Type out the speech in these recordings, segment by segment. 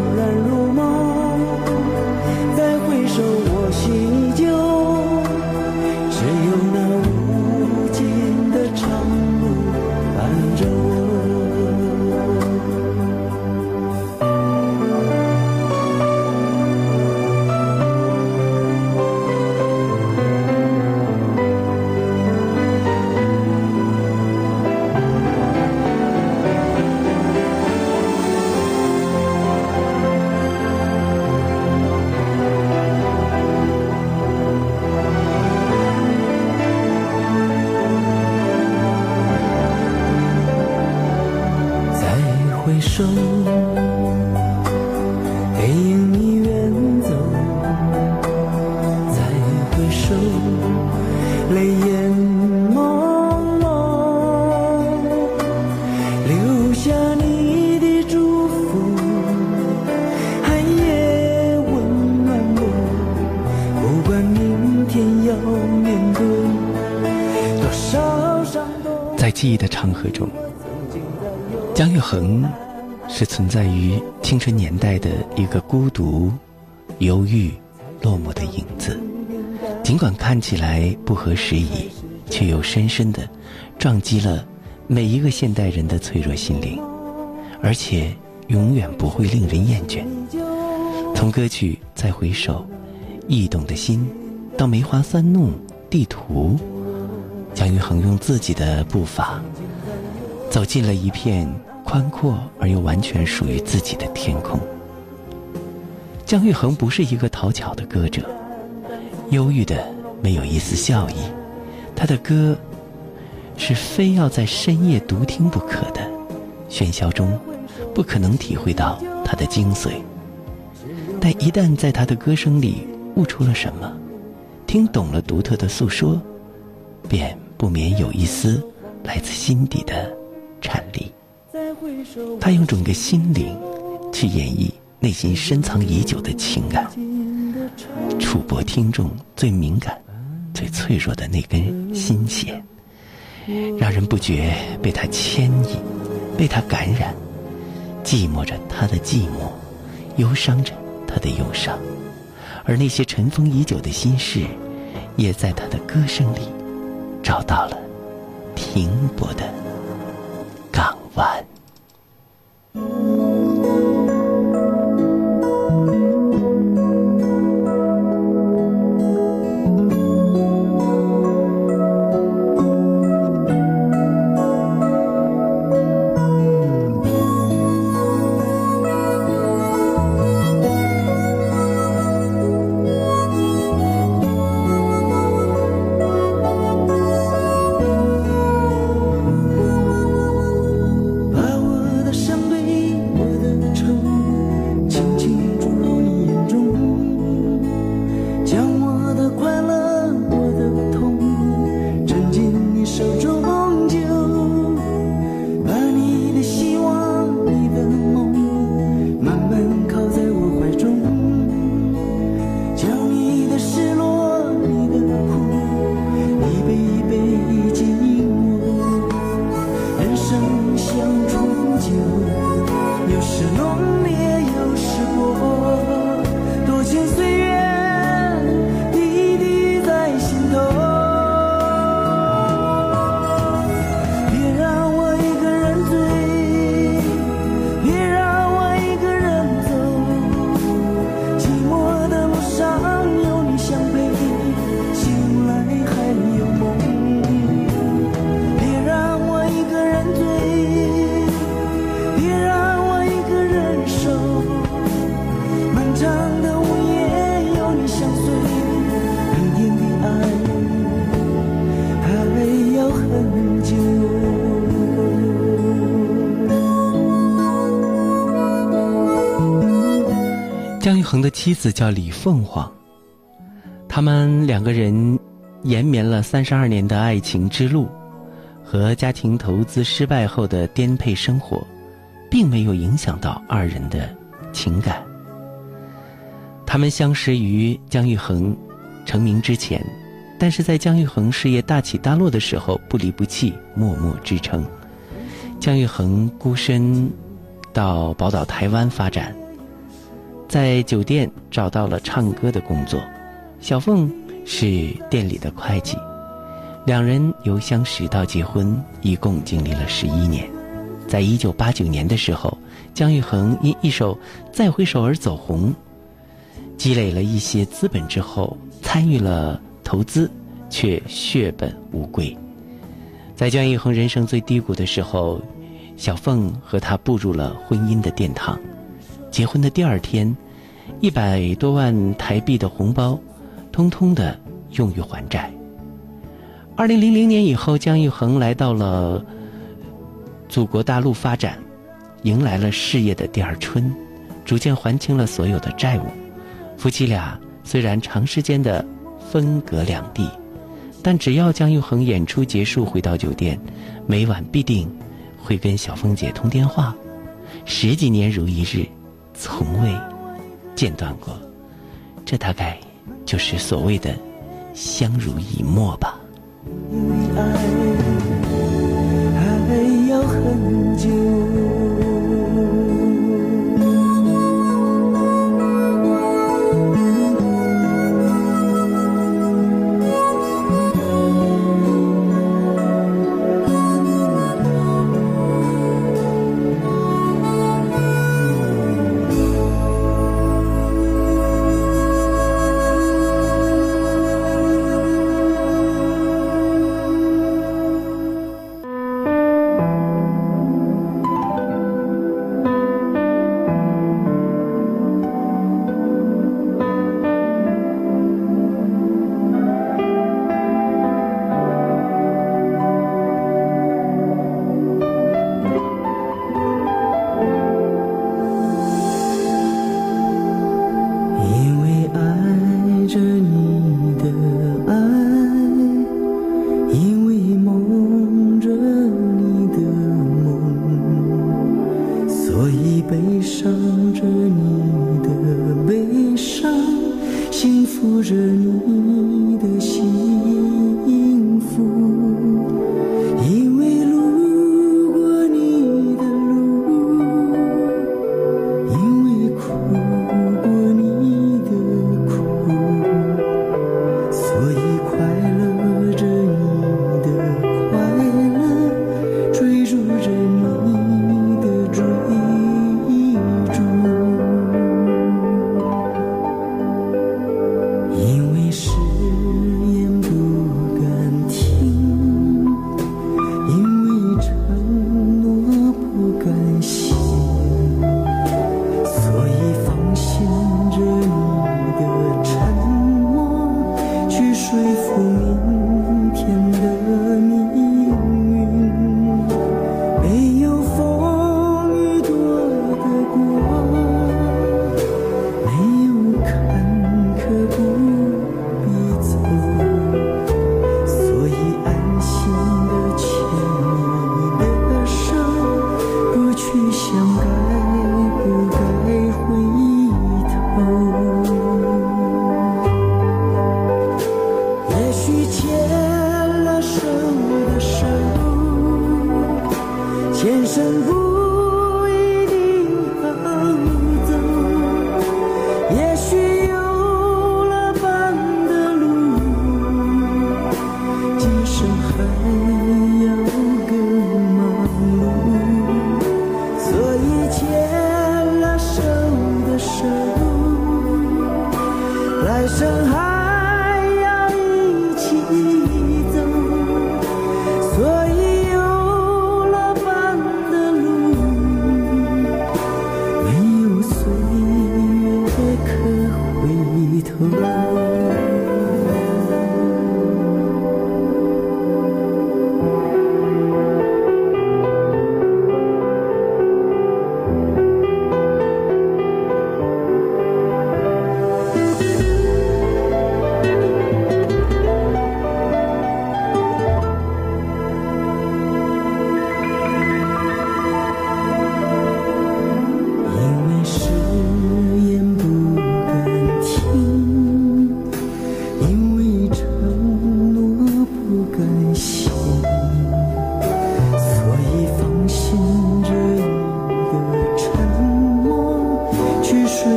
恍然如梦再回首我心。河中，姜育恒是存在于青春年代的一个孤独、忧郁、落寞的影子。尽管看起来不合时宜，却又深深的撞击了每一个现代人的脆弱心灵，而且永远不会令人厌倦。从歌曲《再回首》，易动的心，到梅花三弄地图。姜育恒用自己的步伐，走进了一片宽阔而又完全属于自己的天空。姜育恒不是一个讨巧的歌者，忧郁的没有一丝笑意。他的歌是非要在深夜独听不可的，喧嚣中不可能体会到他的精髓。但一旦在他的歌声里悟出了什么，听懂了独特的诉说。便不免有一丝来自心底的颤栗。他用整个心灵去演绎内心深藏已久的情感，触摸听众最敏感、最脆弱的那根心弦，让人不觉被他牵引，被他感染，寂寞着他的寂寞，忧伤着他的忧伤，而那些尘封已久的心事，也在他的歌声里。找到了停泊的 What? 姜育恒的妻子叫李凤凰，他们两个人延绵了三十二年的爱情之路，和家庭投资失败后的颠沛生活，并没有影响到二人的情感。他们相识于姜育恒成名之前，但是在姜育恒事业大起大落的时候不离不弃，默默支撑。姜育恒孤身到宝岛台湾发展。在酒店找到了唱歌的工作，小凤是店里的会计，两人由相识到结婚，一共经历了十一年。在一九八九年的时候，姜育恒因一首《再回首》而走红，积累了一些资本之后，参与了投资，却血本无归。在姜育恒人生最低谷的时候，小凤和他步入了婚姻的殿堂。结婚的第二天，一百多万台币的红包，通通的用于还债。二零零零年以后，姜育恒来到了祖国大陆发展，迎来了事业的第二春，逐渐还清了所有的债务。夫妻俩虽然长时间的分隔两地，但只要姜育恒演出结束回到酒店，每晚必定会跟小凤姐通电话，十几年如一日。从未间断过，这大概就是所谓的相濡以沫吧。所以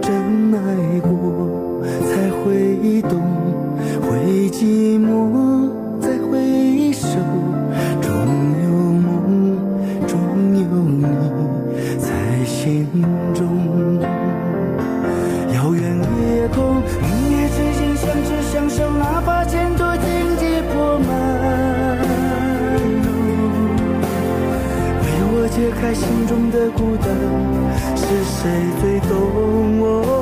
真爱过才会懂会寂寞再回首终有梦终有你在心中遥远的夜空明月之间相知相守哪怕前途荆棘铺满路为我解开心中的孤单。谁最懂我？